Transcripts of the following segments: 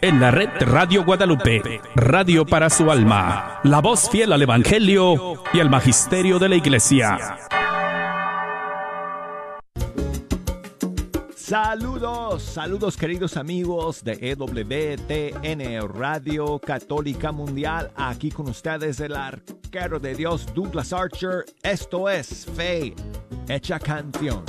en la red Radio Guadalupe, radio para su alma, la voz fiel al Evangelio y al Magisterio de la Iglesia. Saludos, saludos queridos amigos de EWTN Radio Católica Mundial. Aquí con ustedes el arquero de Dios Douglas Archer. Esto es Fe Hecha Canción.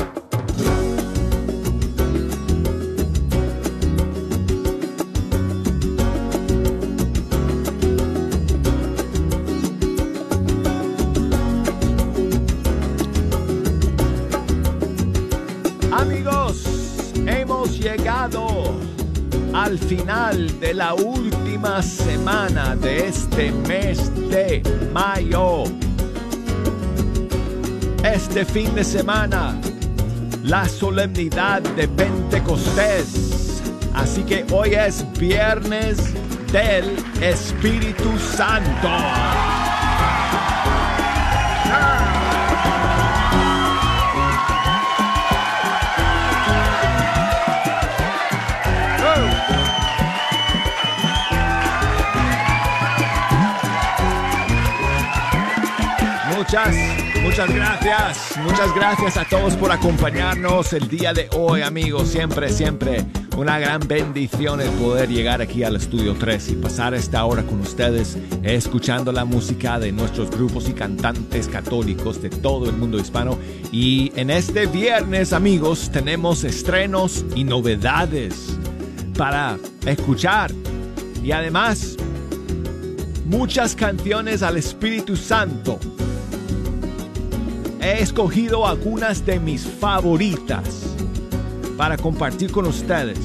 Al final de la última semana de este mes de mayo. Este fin de semana, la solemnidad de Pentecostés. Así que hoy es viernes del Espíritu Santo. Muchas, muchas gracias. Muchas gracias a todos por acompañarnos el día de hoy, amigos. Siempre, siempre una gran bendición el poder llegar aquí al Estudio 3 y pasar esta hora con ustedes escuchando la música de nuestros grupos y cantantes católicos de todo el mundo hispano. Y en este viernes, amigos, tenemos estrenos y novedades para escuchar. Y además, muchas canciones al Espíritu Santo he escogido algunas de mis favoritas para compartir con ustedes.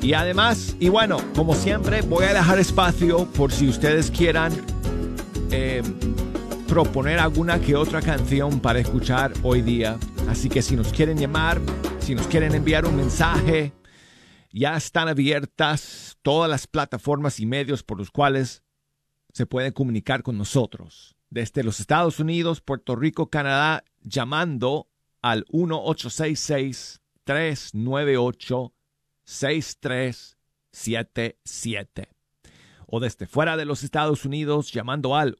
Y además, y bueno, como siempre, voy a dejar espacio por si ustedes quieran eh, proponer alguna que otra canción para escuchar hoy día. Así que si nos quieren llamar, si nos quieren enviar un mensaje, ya están abiertas todas las plataformas y medios por los cuales se pueden comunicar con nosotros desde los Estados Unidos, Puerto Rico, Canadá, llamando al 1866-398-6377. O desde fuera de los Estados Unidos, llamando al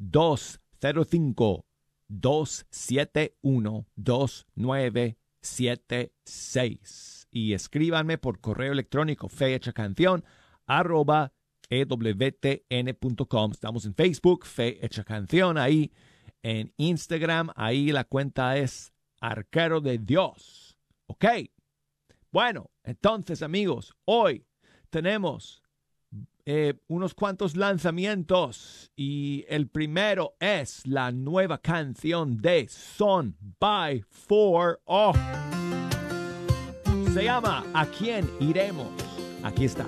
1-205-271-2976. Y escríbanme por correo electrónico fecha canción arroba ewtn.com. Estamos en Facebook, Fe Hecha Canción, ahí en Instagram, ahí la cuenta es Arquero de Dios. ¿Ok? Bueno, entonces amigos, hoy tenemos eh, unos cuantos lanzamientos y el primero es la nueva canción de Son by Four. Oh. Se llama ¿A quién iremos? Aquí está.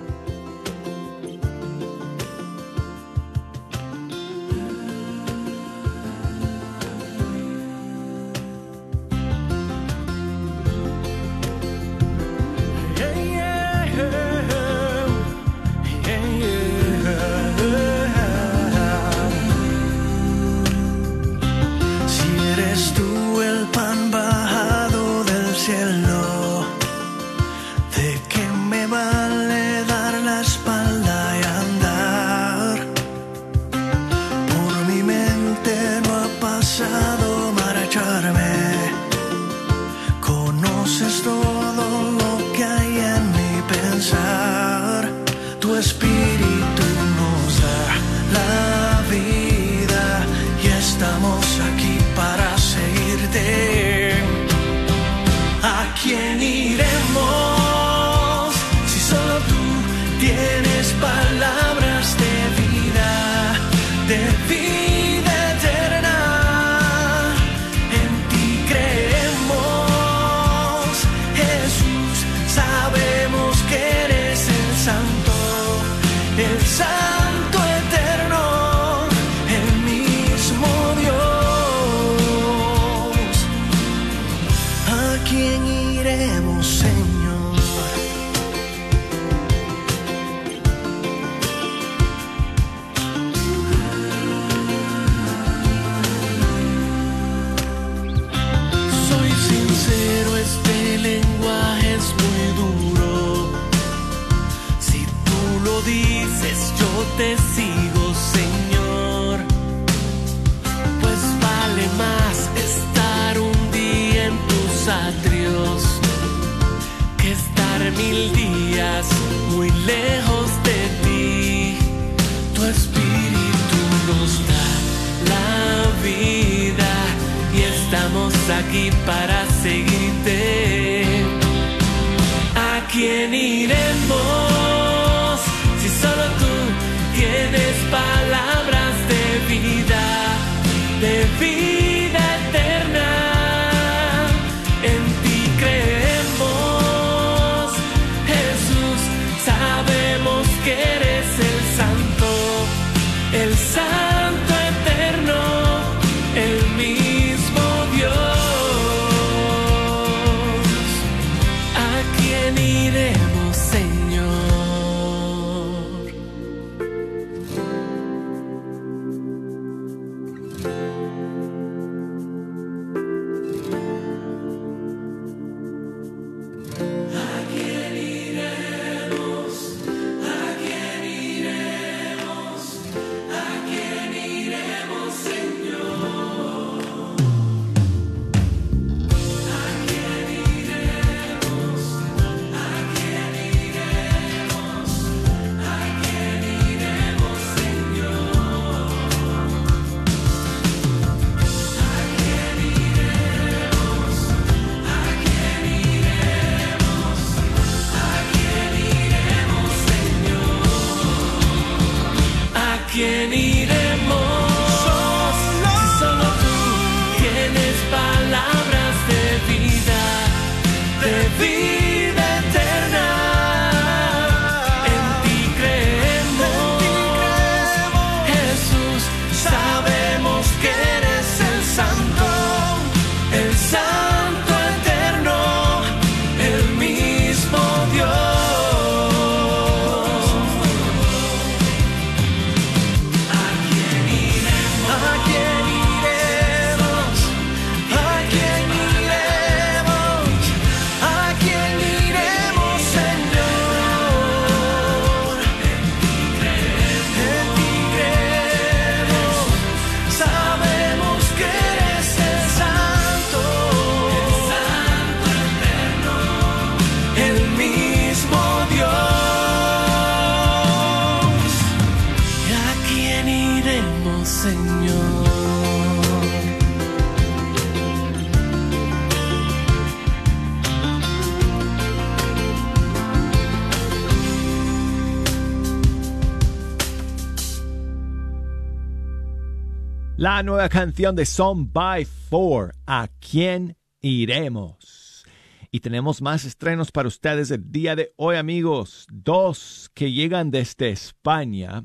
Nueva canción de Song by Four, ¿A quién iremos? Y tenemos más estrenos para ustedes el día de hoy, amigos. Dos que llegan desde España.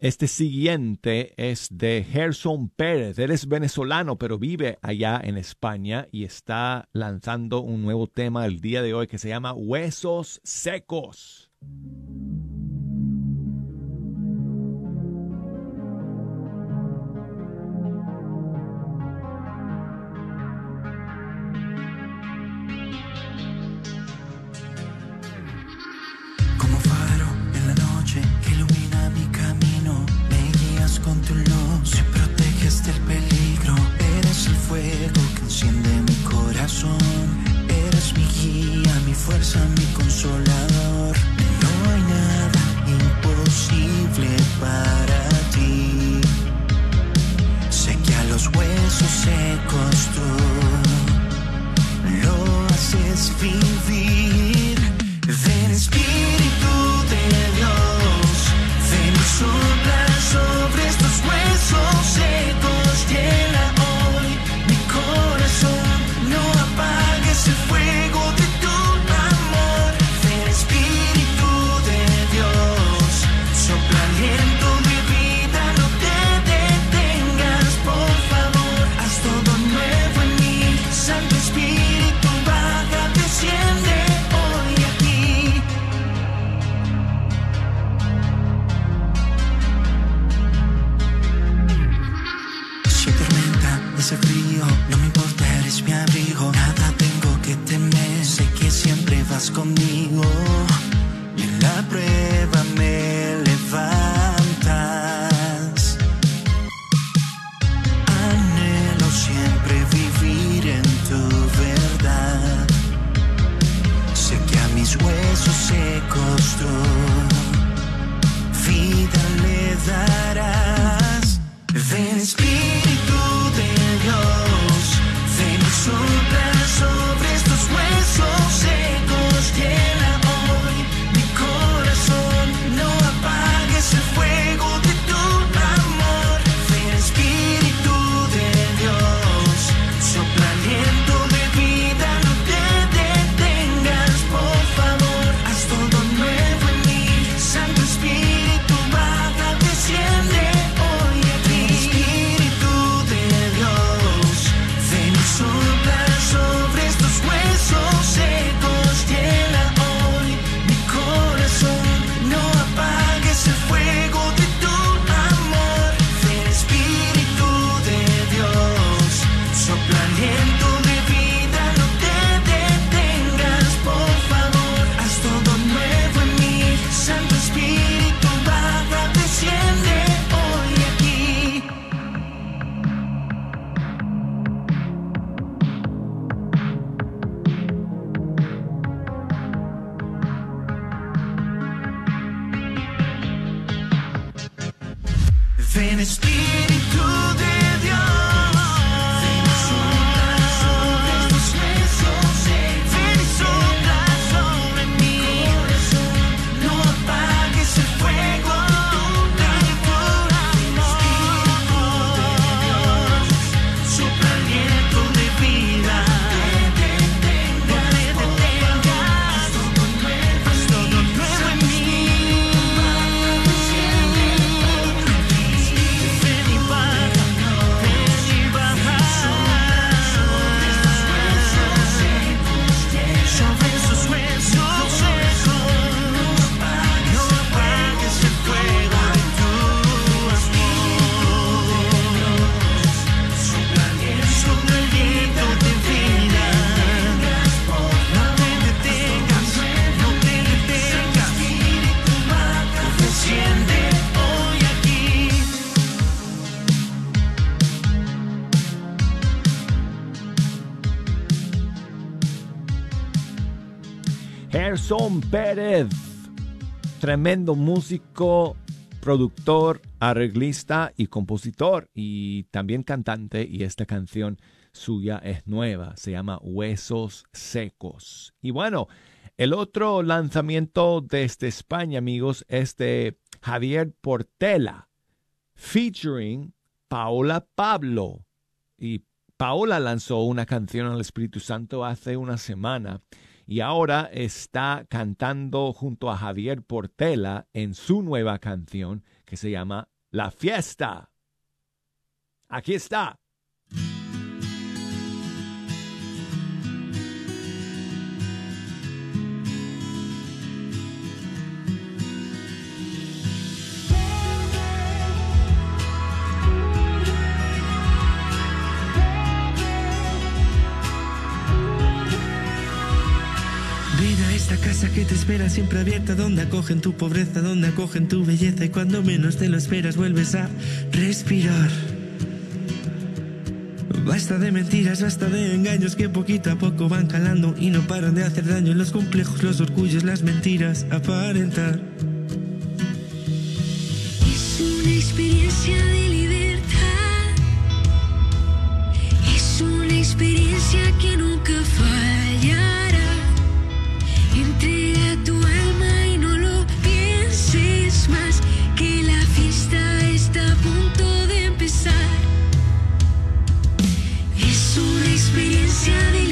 Este siguiente es de Gerson Pérez. Él es venezolano, pero vive allá en España y está lanzando un nuevo tema el día de hoy que se llama Huesos Secos. con tu luz me proteges del peligro. Eres el fuego que enciende mi corazón. Eres mi guía, mi fuerza, mi consolador. No hay nada imposible para ti. Sé que a los huesos secos tú lo haces vivir. Ven espíritu. Gerson Pérez, tremendo músico, productor, arreglista y compositor y también cantante y esta canción suya es nueva, se llama Huesos Secos. Y bueno, el otro lanzamiento desde España, amigos, es de Javier Portela, featuring Paola Pablo. Y Paola lanzó una canción al Espíritu Santo hace una semana y ahora está cantando junto a Javier Portela en su nueva canción que se llama La Fiesta. Aquí está. Casa que te espera siempre abierta, donde acogen tu pobreza, donde acogen tu belleza y cuando menos te lo esperas vuelves a respirar. Basta de mentiras, basta de engaños que poquito a poco van calando y no paran de hacer daño. Los complejos, los orgullos, las mentiras, aparentar. Es una experiencia de libertad. Es una experiencia que nunca falla. Experiencia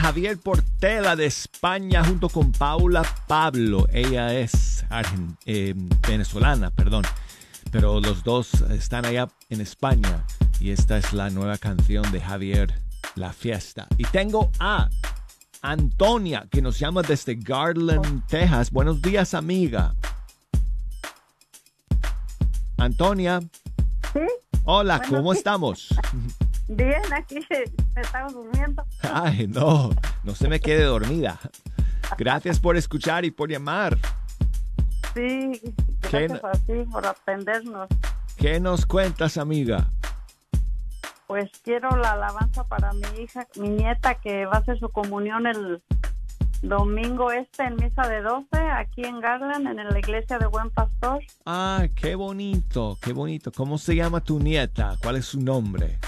Javier Portela de España junto con Paula Pablo. Ella es argen- eh, venezolana, perdón. Pero los dos están allá en España. Y esta es la nueva canción de Javier, La Fiesta. Y tengo a Antonia, que nos llama desde Garland, Texas. Buenos días, amiga. Antonia. Sí, Hola, ¿cómo estamos? bien, aquí estamos durmiendo. Ay, no, no se me quede dormida. Gracias por escuchar y por llamar. Sí, ¿Qué gracias a ti por atendernos. ¿Qué nos cuentas, amiga? Pues quiero la alabanza para mi hija, mi nieta, que va a hacer su comunión el domingo este en misa de 12, aquí en Garland, en la iglesia de Buen Pastor. Ah, qué bonito, qué bonito. ¿Cómo se llama tu nieta? ¿Cuál es su nombre?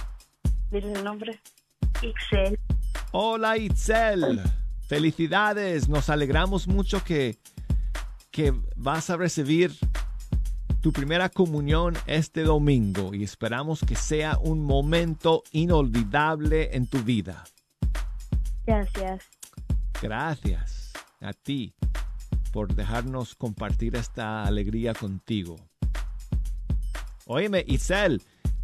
Dile el nombre. Ixel. Hola, Itzel. Felicidades. Nos alegramos mucho que, que vas a recibir tu primera comunión este domingo y esperamos que sea un momento inolvidable en tu vida. Gracias. Gracias a ti por dejarnos compartir esta alegría contigo. Óyeme, Isel,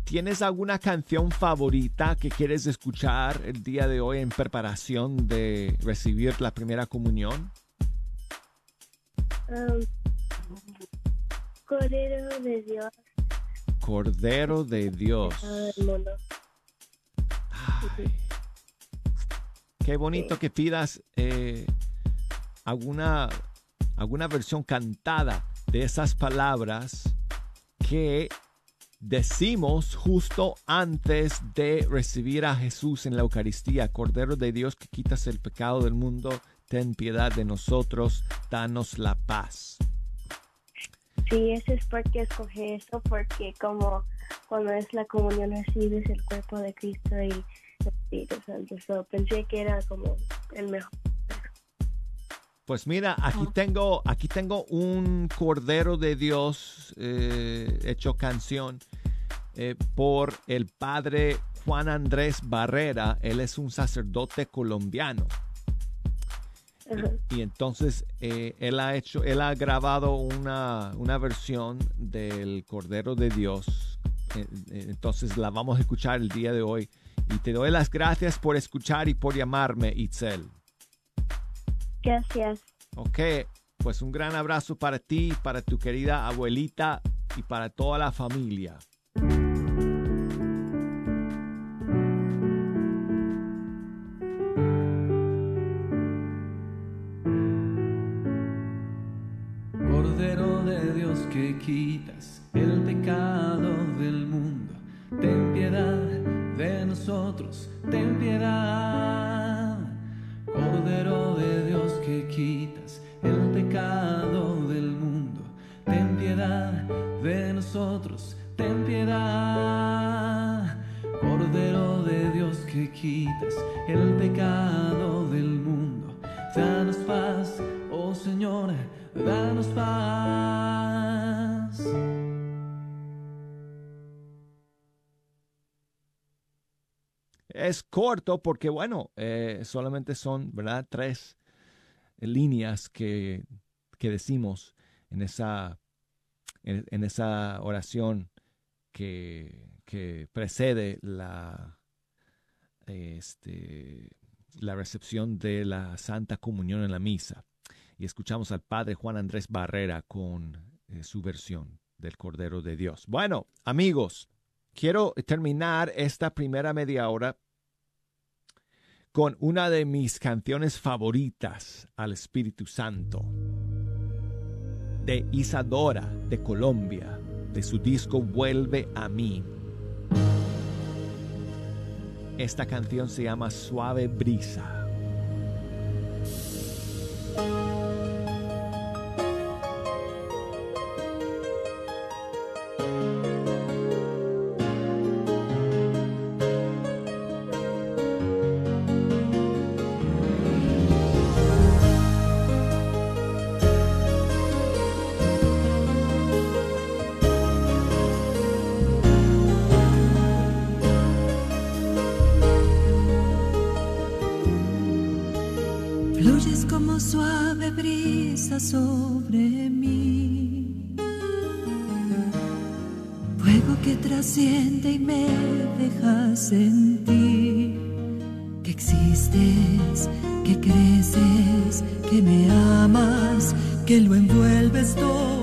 ¿tienes alguna canción favorita que quieres escuchar el día de hoy en preparación de recibir la primera comunión? Cordero de Dios Cordero de Dios. Ay, qué bonito que pidas eh, alguna, alguna versión cantada de esas palabras que decimos justo antes de recibir a Jesús en la Eucaristía. Cordero de Dios que quitas el pecado del mundo, ten piedad de nosotros, danos la paz. Sí, eso es porque escogí esto, porque como cuando es la comunión recibes el cuerpo de Cristo y el Espíritu Santo. So, pensé que era como el mejor. Pues mira, aquí tengo, aquí tengo un Cordero de Dios eh, hecho canción eh, por el padre Juan Andrés Barrera. Él es un sacerdote colombiano. Y entonces eh, él ha hecho, él ha grabado una, una versión del Cordero de Dios. Entonces la vamos a escuchar el día de hoy. Y te doy las gracias por escuchar y por llamarme, Itzel. Gracias. Ok, pues un gran abrazo para ti, para tu querida abuelita y para toda la familia. Cordero de Dios que quitas el pecado del mundo, ten piedad de nosotros, ten piedad. Ten piedad. Cordero de Dios que quitas el pecado del mundo, danos paz, oh Señor, danos paz. Es corto porque, bueno, eh, solamente son, ¿verdad? Tres líneas que, que decimos en esa, en, esa oración que, que precede la, este, la recepción de la Santa Comunión en la misa. Y escuchamos al Padre Juan Andrés Barrera con eh, su versión del Cordero de Dios. Bueno, amigos, quiero terminar esta primera media hora con una de mis canciones favoritas al Espíritu Santo, de Isadora de Colombia, de su disco Vuelve a mí. Esta canción se llama Suave Brisa. Fuego que trasciende y me deja sentir que existes, que creces, que me amas, que lo envuelves todo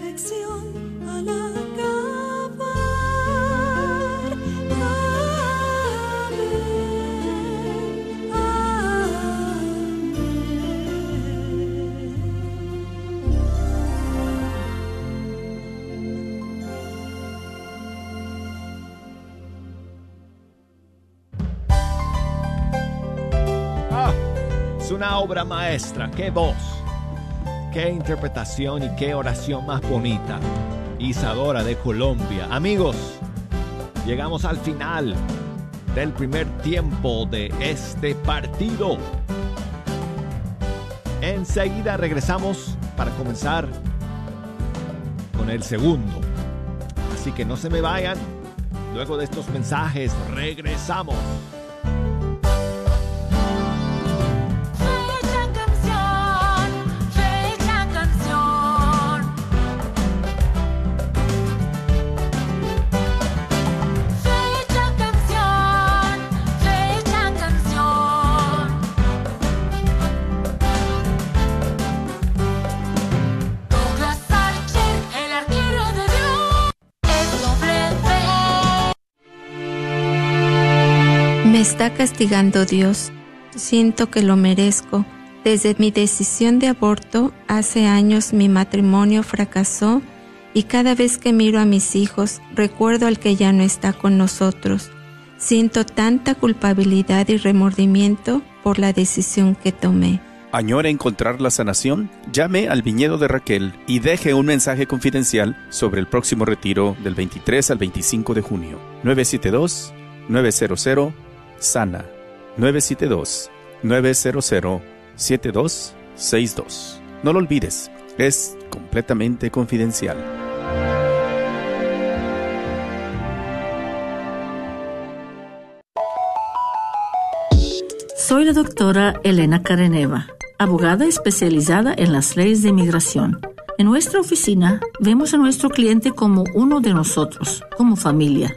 perfección Ah, es una obra maestra. Qué voz, qué interpretación y qué oración más bonita. Isadora de Colombia. Amigos, llegamos al final del primer tiempo de este partido. Enseguida regresamos para comenzar con el segundo. Así que no se me vayan. Luego de estos mensajes regresamos. Castigando Dios. Siento que lo merezco. Desde mi decisión de aborto, hace años mi matrimonio fracasó y cada vez que miro a mis hijos, recuerdo al que ya no está con nosotros. Siento tanta culpabilidad y remordimiento por la decisión que tomé. ¿Añora encontrar la sanación? Llame al viñedo de Raquel y deje un mensaje confidencial sobre el próximo retiro del 23 al 25 de junio. 972-900 Sana. 972-900-7262. No lo olvides, es completamente confidencial. Soy la doctora Elena Careneva, abogada especializada en las leyes de inmigración. En nuestra oficina vemos a nuestro cliente como uno de nosotros, como familia.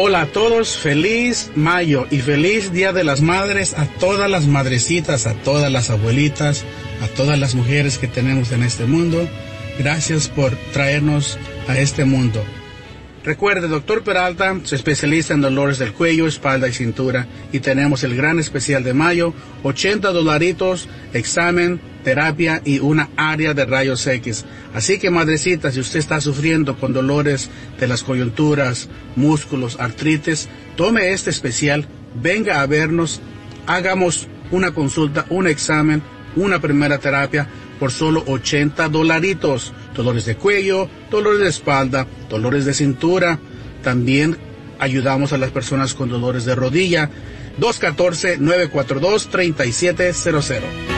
Hola a todos, feliz mayo y feliz Día de las Madres a todas las madrecitas, a todas las abuelitas, a todas las mujeres que tenemos en este mundo. Gracias por traernos a este mundo. Recuerde, doctor Peralta se especializa en dolores del cuello, espalda y cintura y tenemos el gran especial de mayo, 80 dolaritos, examen, terapia y una área de rayos X. Así que madrecita, si usted está sufriendo con dolores de las coyunturas, músculos, artritis, tome este especial, venga a vernos, hagamos una consulta, un examen, una primera terapia por solo 80 dolaritos. Dolores de cuello, dolores de espalda, dolores de cintura. También ayudamos a las personas con dolores de rodilla. 214-942-3700.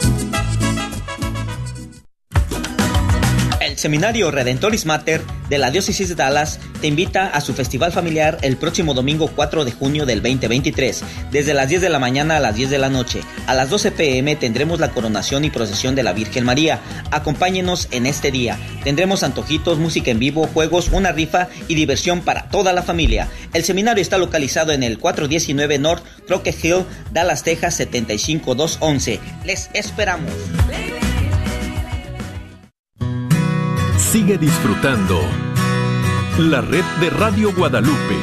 Seminario Redentoris Mater de la Diócesis de Dallas te invita a su festival familiar el próximo domingo 4 de junio del 2023, desde las 10 de la mañana a las 10 de la noche. A las 12 pm tendremos la coronación y procesión de la Virgen María. Acompáñenos en este día. Tendremos antojitos, música en vivo, juegos, una rifa y diversión para toda la familia. El seminario está localizado en el 419 North Crockett Hill, Dallas, Texas 75211. Les esperamos. Sigue disfrutando la red de Radio Guadalupe.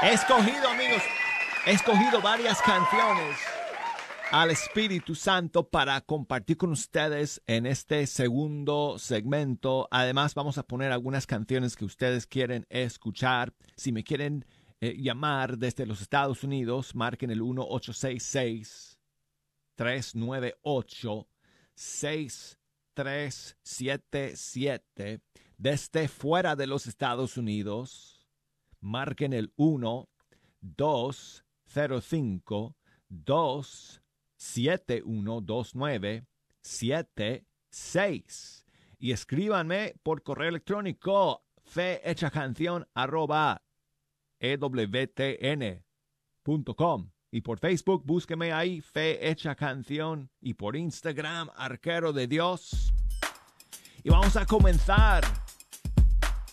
He escogido, amigos, he escogido varias canciones al Espíritu Santo para compartir con ustedes en este segundo segmento. Además, vamos a poner algunas canciones que ustedes quieren escuchar. Si me quieren eh, llamar desde los Estados Unidos, marquen el 1-866-398-6377. Desde fuera de los Estados Unidos, marquen el 1 205 2 712976 y escríbanme por correo electrónico fehechacanción arroba ewtn.com y por Facebook búsqueme ahí Fe Hecha Canción y por Instagram Arquero de Dios. Y vamos a comenzar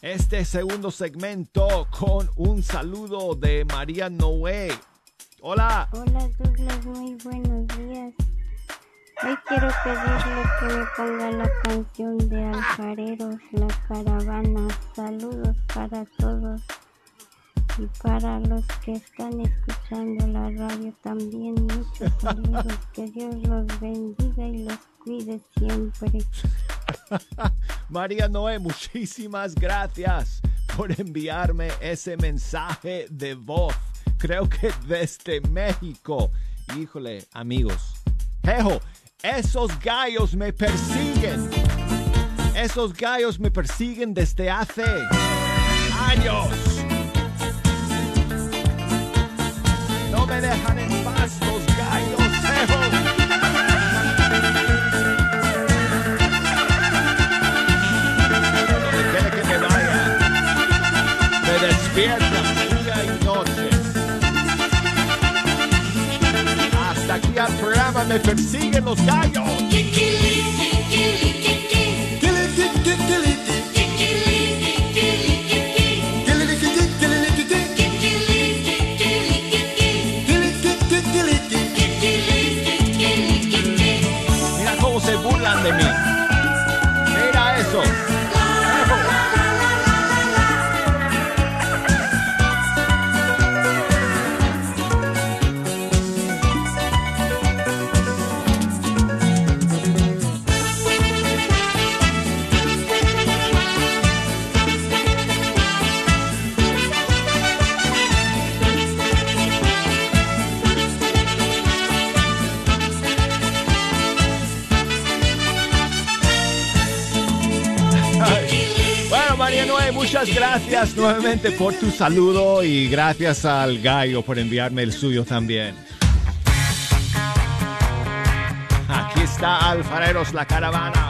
este segundo segmento con un saludo de María Noé. Hola. Hola Douglas, muy buenos días. Hoy quiero pedirle que me ponga la canción de Alfareros, La Caravana. Saludos para todos y para los que están escuchando la radio también. Muchos saludos. Que Dios los bendiga y los cuide siempre. María Noé, muchísimas gracias por enviarme ese mensaje de voz creo que desde México. Híjole, amigos. Jejo, esos gallos me persiguen. Esos gallos me persiguen desde hace años. Programa me persiguen los gallos. Por tu saludo y gracias al gallo por enviarme el suyo también. Aquí está Alfareros la caravana.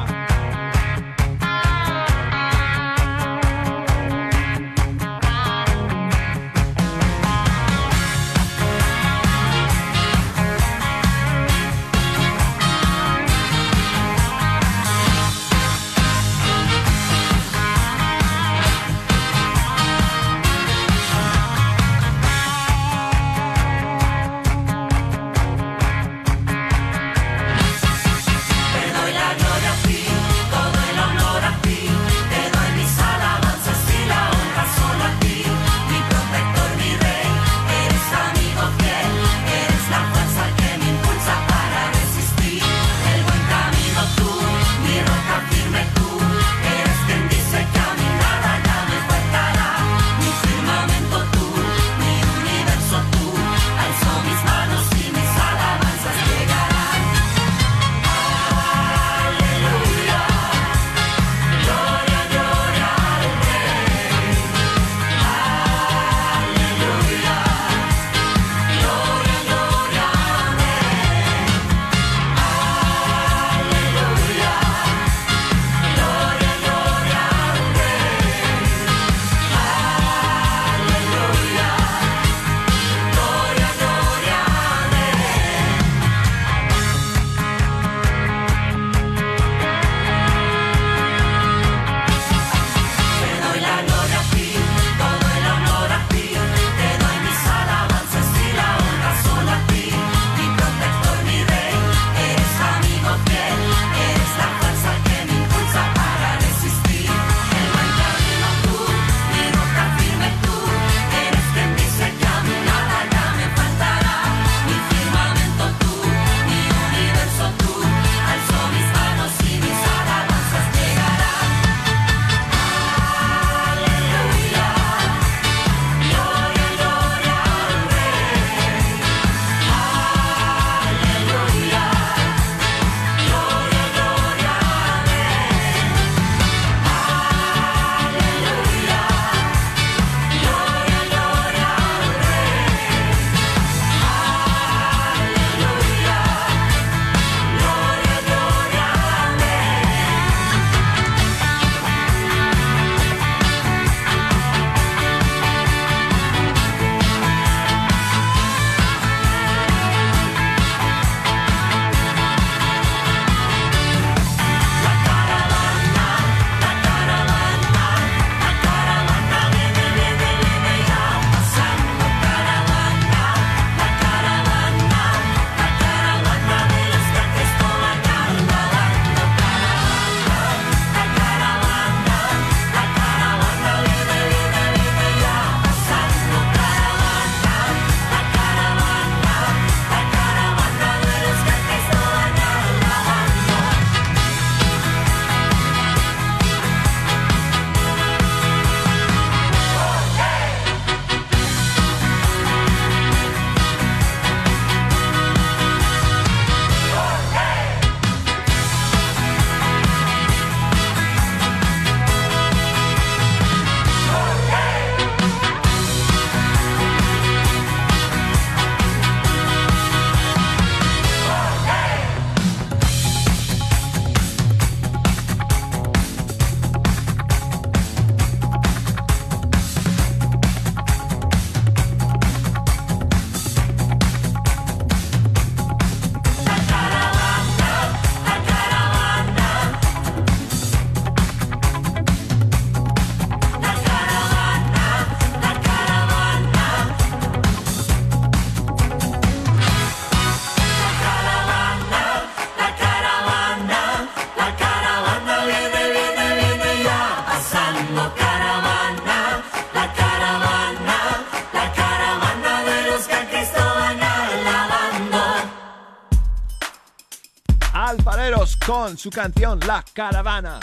Con su canción La Caravana.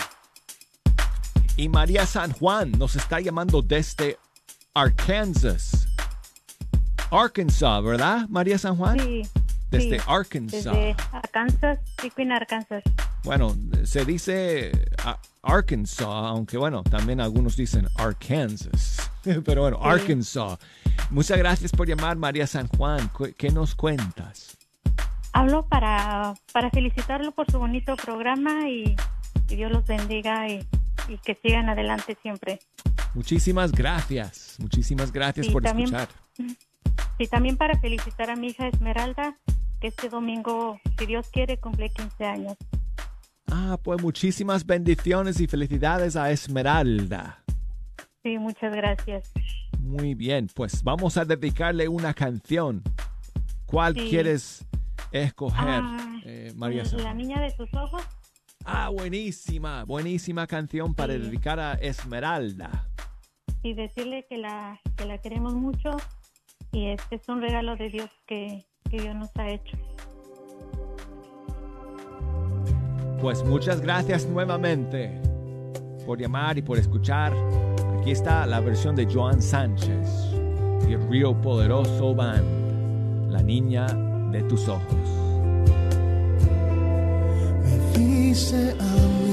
Y María San Juan nos está llamando desde Arkansas. Arkansas, ¿verdad, María San Juan? Sí. Desde sí, Arkansas. Desde Arkansas, Arkansas. Bueno, se dice ah, Arkansas, aunque bueno, también algunos dicen Arkansas. Pero bueno, Sí. Arkansas. Muchas gracias por llamar, María San Juan. ¿Qué nos cuentas? Hablo para, para felicitarlo por su bonito programa y, y Dios los bendiga y, y que sigan adelante siempre. Muchísimas gracias. Muchísimas gracias Sí, por también- escuchar. Y también para felicitar a mi hija Esmeralda, que este domingo, si Dios quiere, cumple 15 años. Ah, pues muchísimas bendiciones y felicidades a Esmeralda. Sí, muchas gracias. Muy bien, pues vamos a dedicarle una canción. ¿Cuál Sí. quieres escoger, Ah, eh, María La niña de tus ojos. Ah, buenísima, buenísima canción para Sí. dedicar a Esmeralda. y decirle que la, que la queremos mucho y este es un regalo de Dios que, que Dios nos ha hecho. Pues muchas gracias nuevamente por llamar y por escuchar. Aquí está la versión de Joan Sánchez y el Río Poderoso Band, La Niña de tus Ojos. Me viste a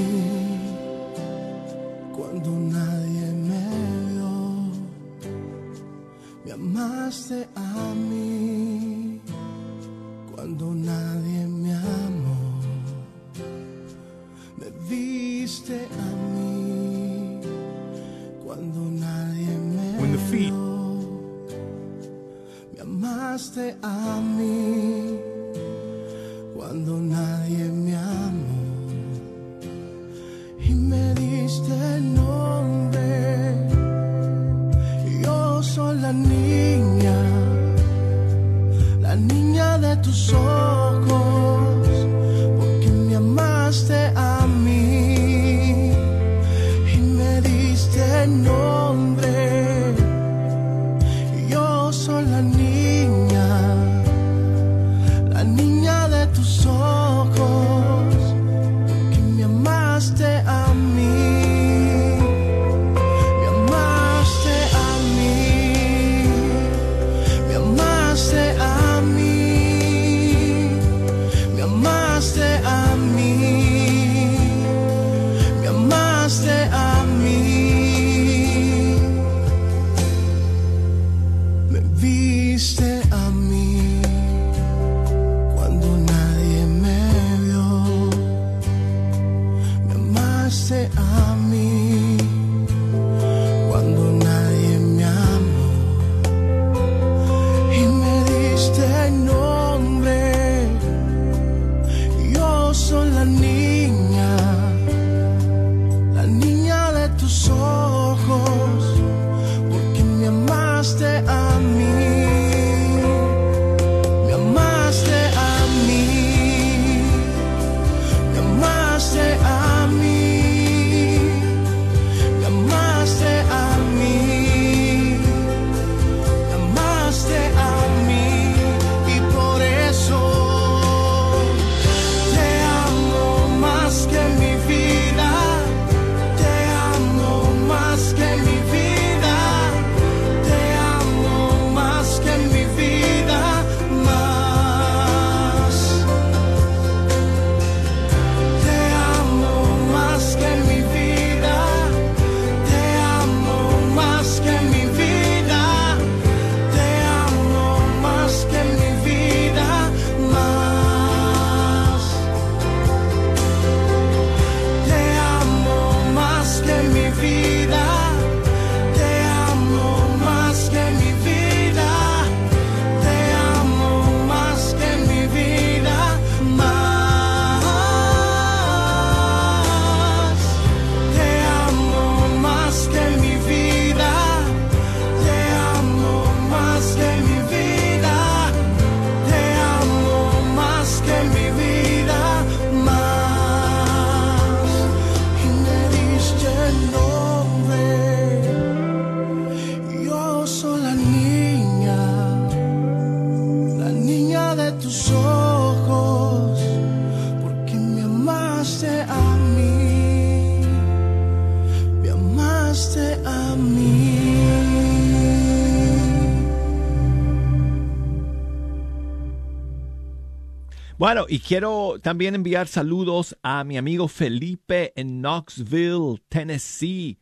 Bueno, y quiero también enviar saludos a mi amigo Felipe en Knoxville, Tennessee,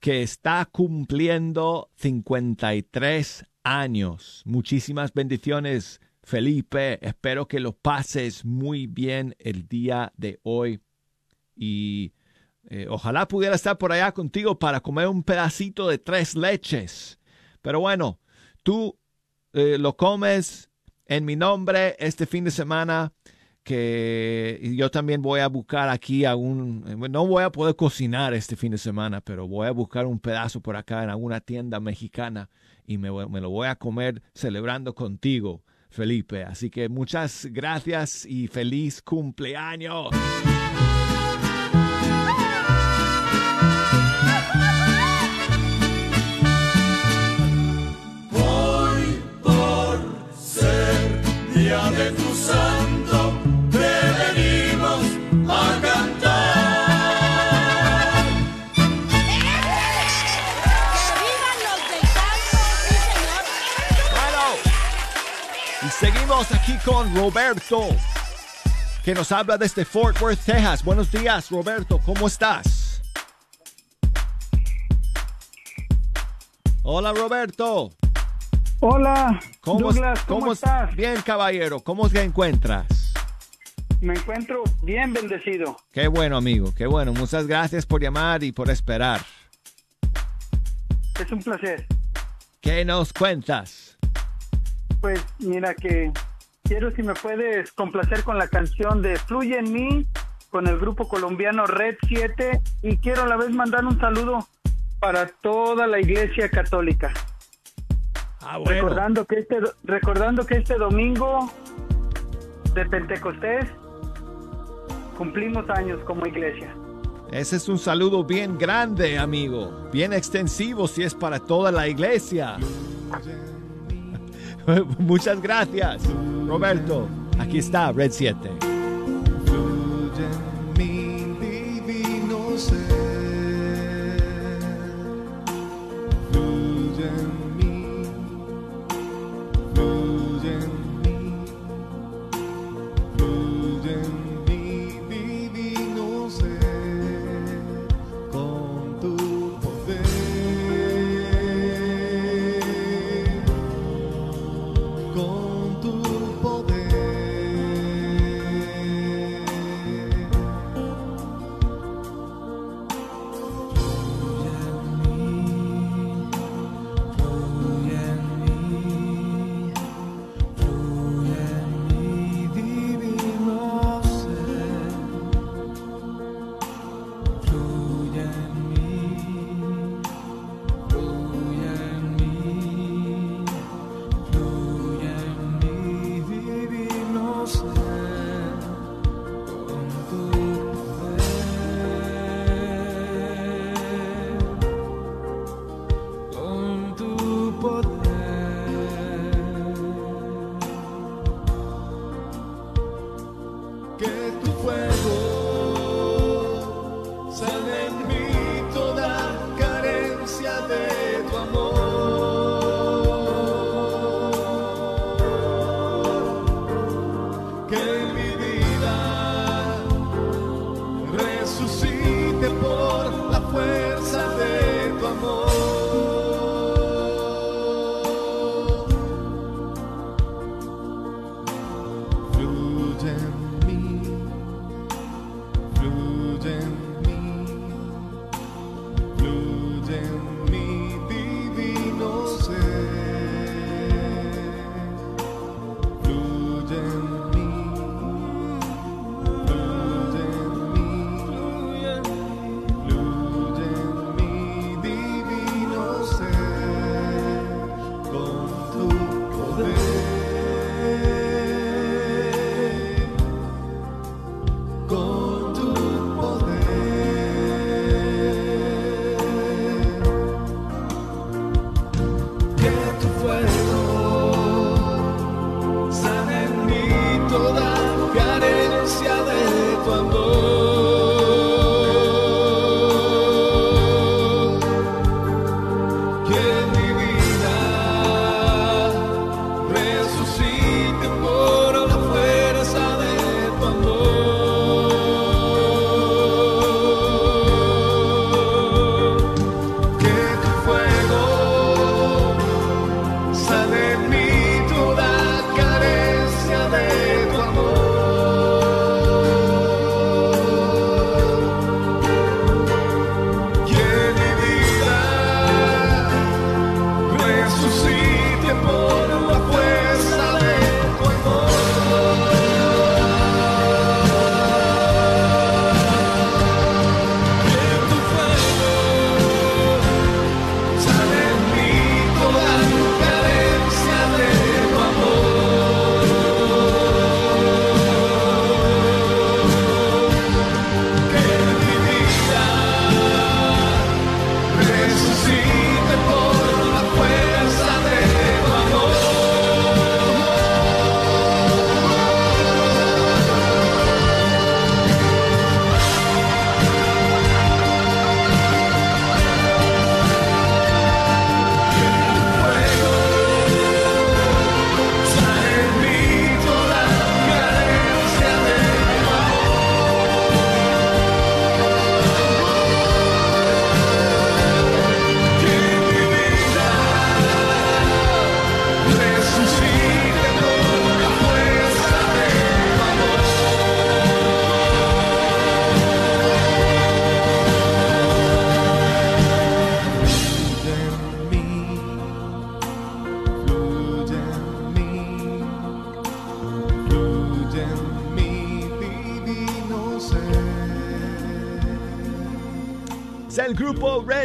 que está cumpliendo 53 años. Muchísimas bendiciones, Felipe. Espero que lo pases muy bien el día de hoy. Y eh, ojalá pudiera estar por allá contigo para comer un pedacito de tres leches. Pero bueno, tú eh, lo comes en mi nombre este fin de semana que yo también voy a buscar aquí a un, no voy a poder cocinar este fin de semana, pero voy a buscar un pedazo por acá en alguna tienda mexicana y me, lo voy a comer celebrando contigo, Felipe. Así que muchas gracias y feliz cumpleaños. Hoy por ser día de tu santo, seguimos aquí con Roberto, que nos habla desde Fort Worth, Texas. Buenos días, Roberto, ¿cómo estás? Hola, Roberto. Hola, ¿Cómo, Douglas, ¿cómo estás? Bien, caballero, ¿cómo te encuentras? Me encuentro bien bendecido. Qué bueno, amigo, qué bueno. Muchas gracias por llamar y por esperar. Es un placer. ¿Qué nos cuentas? Pues mira que quiero si me puedes complacer con la canción de Fluye en mí con el grupo colombiano Red 7 y quiero a la vez mandar un saludo para toda la iglesia católica. Ah, Recordando que este recordando que este domingo de Pentecostés cumplimos años como iglesia. Ese es un saludo bien grande, amigo. Bien extensivo si es para toda la iglesia. Muchas gracias, Roberto. Aquí está Red 7.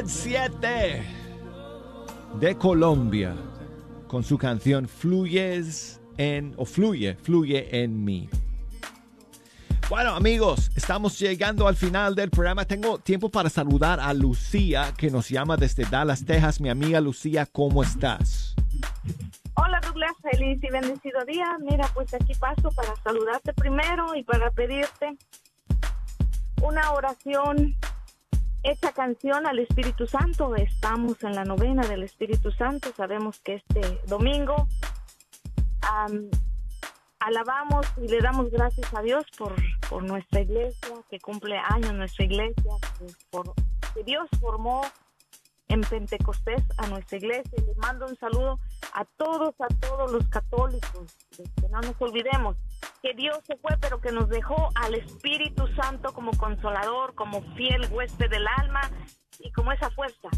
7 de Colombia con su canción Fluyes en o Fluye, Fluye en mí. Bueno amigos, estamos llegando al final del programa. Tengo tiempo para saludar a Lucía que nos llama desde Dallas, Texas. Mi amiga Lucía, ¿cómo estás? Hola Douglas, feliz y bendecido día. Mira, pues aquí paso para saludarte primero y para pedirte una oración hecha canción al Espíritu Santo. Estamos en la novena del Espíritu Santo. Sabemos que este domingo am, alabamos y le damos gracias a Dios por, por nuestra iglesia, que cumple años nuestra iglesia, por, que Dios formó en Pentecostés a nuestra iglesia. Y les mando un saludo a todos, a todos los católicos. Que no nos olvidemos que Dios se fue, pero que nos dejó al Espíritu Santo como consolador, como fiel huésped del alma y como esa fuerza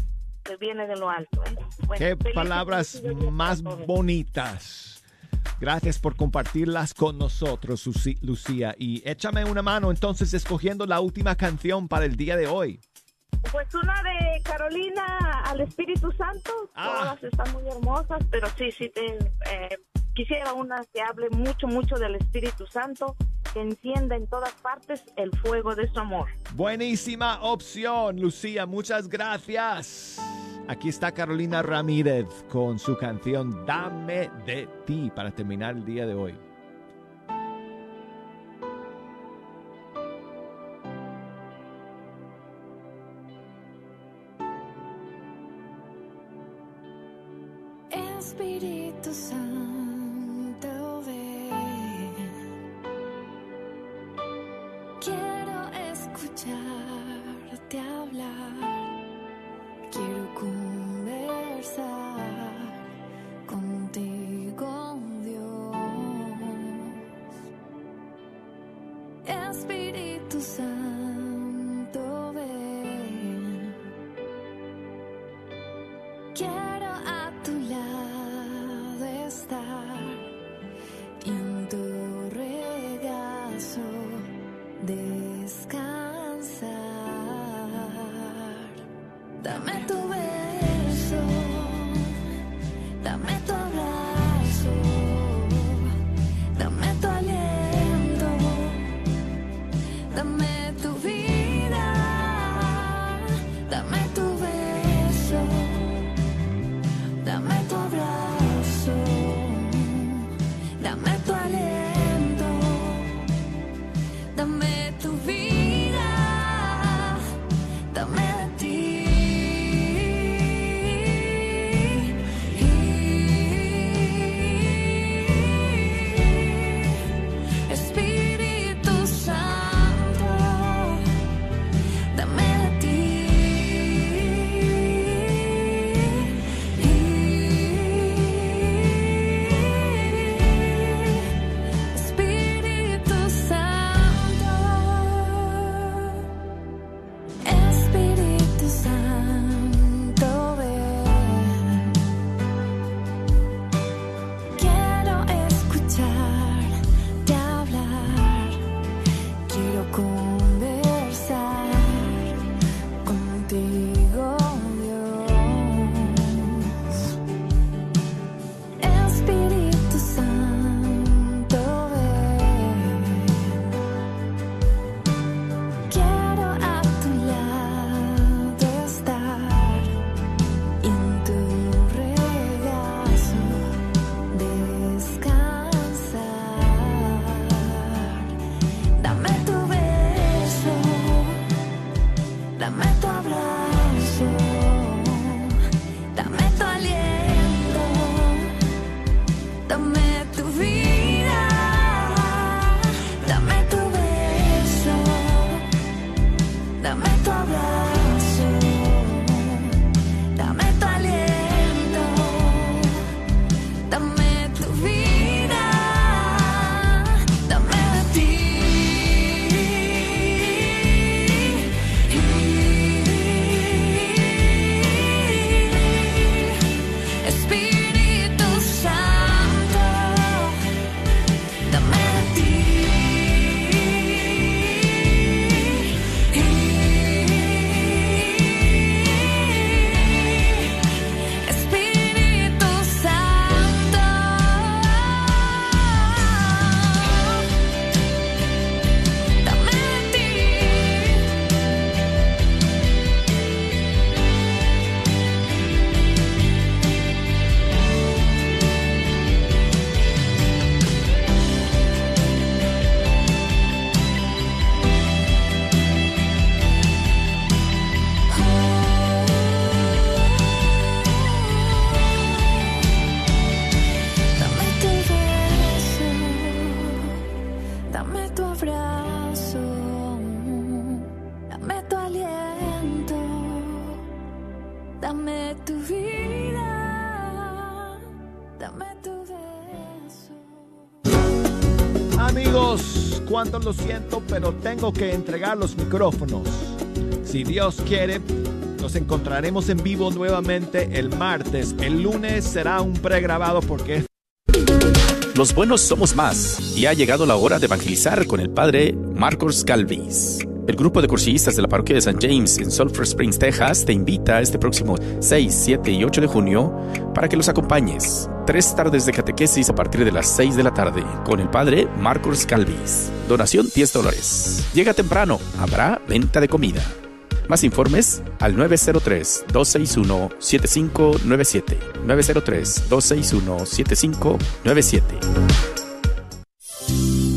que viene de lo alto. ¿eh? Bueno, Qué palabras más bonitas. Gracias por compartirlas con nosotros, Lucía. Y échame una mano entonces escogiendo la última canción para el día de hoy. Pues una de Carolina al Espíritu Santo, Ah. todas están muy hermosas, pero sí, sí, te, eh, quisiera una que hable mucho, mucho del Espíritu Santo, que encienda en todas partes el fuego de su amor. Buenísima opción, Lucía. Muchas gracias. Aquí está Carolina Ramírez con su canción Dame de ti para terminar el día de hoy. Cuánto lo siento, pero tengo que entregar los micrófonos. Si Dios quiere, nos encontraremos en vivo nuevamente el martes. El lunes será un pregrabado porque Los buenos somos más y ha llegado la hora de evangelizar con el padre Marcos Calvis. El grupo de cursillistas de la parroquia de St. James en Sulphur Springs, Texas, te invita este próximo 6, 7 y 8 de junio para que los acompañes. Tres tardes de catequesis a partir de las 6 de la tarde con el padre Marcos Calvis. Donación 10 dólares. Llega temprano, habrá venta de comida. Más informes al 903-261-7597. 903-261-7597.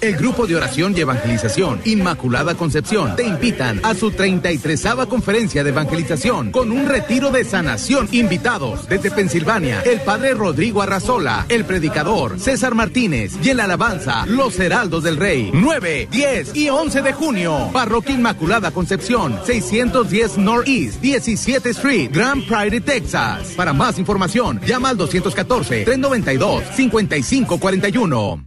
El grupo de oración y evangelización Inmaculada Concepción te invitan a su 33 conferencia de evangelización con un retiro de sanación. Invitados desde Pensilvania, el padre Rodrigo Arrazola, el predicador César Martínez y el alabanza Los Heraldos del Rey. 9, 10 y 11 de junio. Parroquia Inmaculada Concepción, 610 Northeast 17 Street, Grand Prairie, Texas. Para más información, llama al 214-392-5541.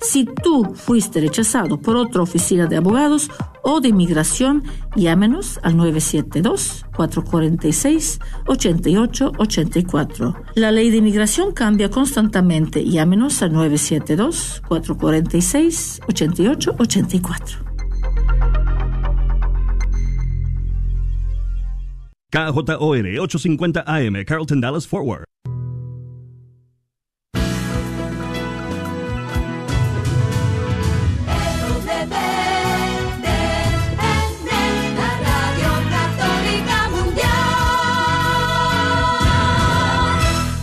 Si tú fuiste rechazado por otra oficina de abogados o de inmigración, llámenos al 972-446-8884. La ley de inmigración cambia constantemente. Llámenos al 972-446-8884. KJOR 850 AM, Carlton Dallas Forward.